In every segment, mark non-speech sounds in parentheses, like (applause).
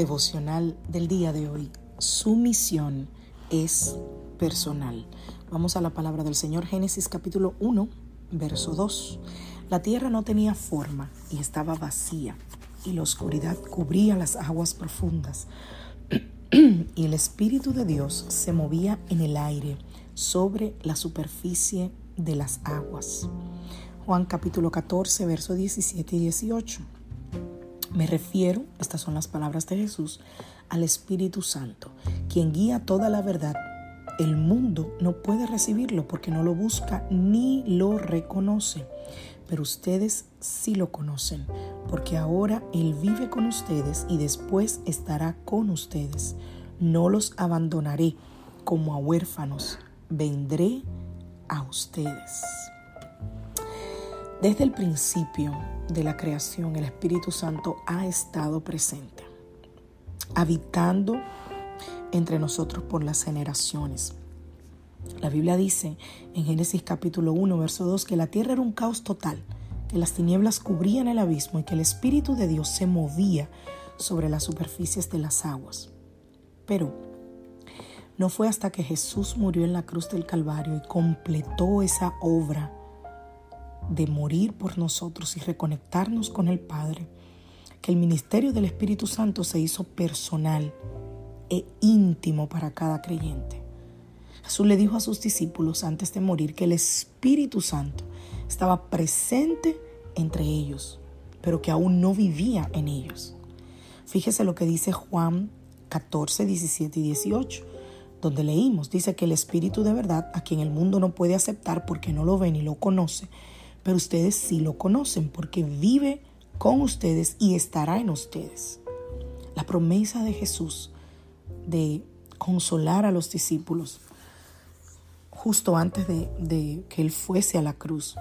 Devocional del día de hoy. Su misión es personal. Vamos a la palabra del Señor Génesis capítulo 1, verso 2. La tierra no tenía forma y estaba vacía, y la oscuridad cubría las aguas profundas. (clears throat) y el Espíritu de Dios se movía en el aire sobre la superficie de las aguas. Juan capítulo 14, verso 17 y 18. Me refiero, estas son las palabras de Jesús, al Espíritu Santo, quien guía toda la verdad. El mundo no puede recibirlo porque no lo busca ni lo reconoce, pero ustedes sí lo conocen, porque ahora Él vive con ustedes y después estará con ustedes. No los abandonaré como a huérfanos, vendré a ustedes. Desde el principio de la creación, el Espíritu Santo ha estado presente, habitando entre nosotros por las generaciones. La Biblia dice en Génesis capítulo 1, verso 2, que la tierra era un caos total, que las tinieblas cubrían el abismo y que el Espíritu de Dios se movía sobre las superficies de las aguas. Pero no fue hasta que Jesús murió en la cruz del Calvario y completó esa obra de morir por nosotros y reconectarnos con el Padre, que el ministerio del Espíritu Santo se hizo personal e íntimo para cada creyente. Jesús le dijo a sus discípulos antes de morir que el Espíritu Santo estaba presente entre ellos, pero que aún no vivía en ellos. Fíjese lo que dice Juan 14, 17 y 18, donde leímos, dice que el Espíritu de verdad, a quien el mundo no puede aceptar porque no lo ve ni lo conoce, pero ustedes sí lo conocen porque vive con ustedes y estará en ustedes. La promesa de Jesús de consolar a los discípulos justo antes de, que Él fuese a la cruz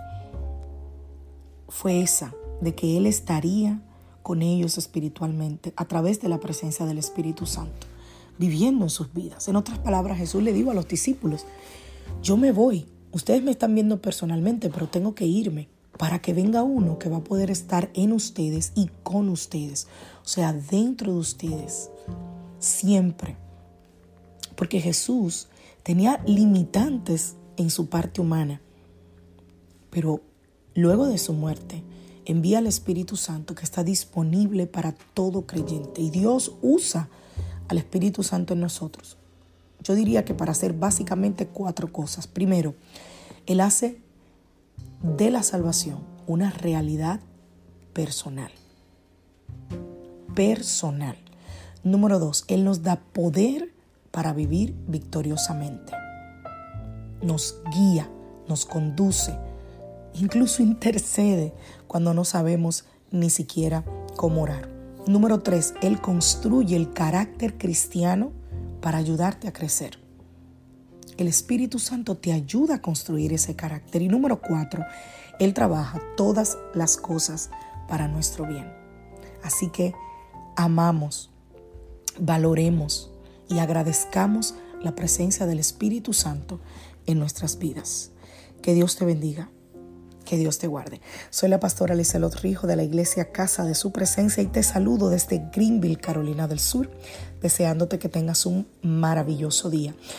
fue esa, de que Él estaría con ellos espiritualmente a través de la presencia del Espíritu Santo, viviendo en sus vidas. En otras palabras, Jesús le dijo a los discípulos, yo me voy, Ustedes me están viendo personalmente, pero tengo que irme para que venga uno que va a poder estar en ustedes y con ustedes. O sea, dentro de ustedes. Siempre. Porque Jesús tenía limitantes en su parte humana. Pero luego de su muerte, envía al Espíritu Santo que está disponible para todo creyente. Y Dios usa al Espíritu Santo en nosotros yo diría que para hacer básicamente cuatro cosas. Primero, Él hace de la salvación una realidad personal. Personal. Número dos, Él nos da poder para vivir victoriosamente. Nos guía, nos conduce, incluso intercede cuando no sabemos ni siquiera cómo orar. Número tres, Él construye el carácter cristiano para ayudarte a crecer. El Espíritu Santo te ayuda a construir ese carácter. Y número cuatro, Él trabaja todas las cosas para nuestro bien. Así que amamos, valoremos y agradezcamos la presencia del Espíritu Santo en nuestras vidas. Que Dios te bendiga. Que Dios te guarde. Soy la pastora Lizelot Rijo de la iglesia Casa de Su Presencia y te saludo desde Greenville, Carolina del Sur, deseándote que tengas un maravilloso día.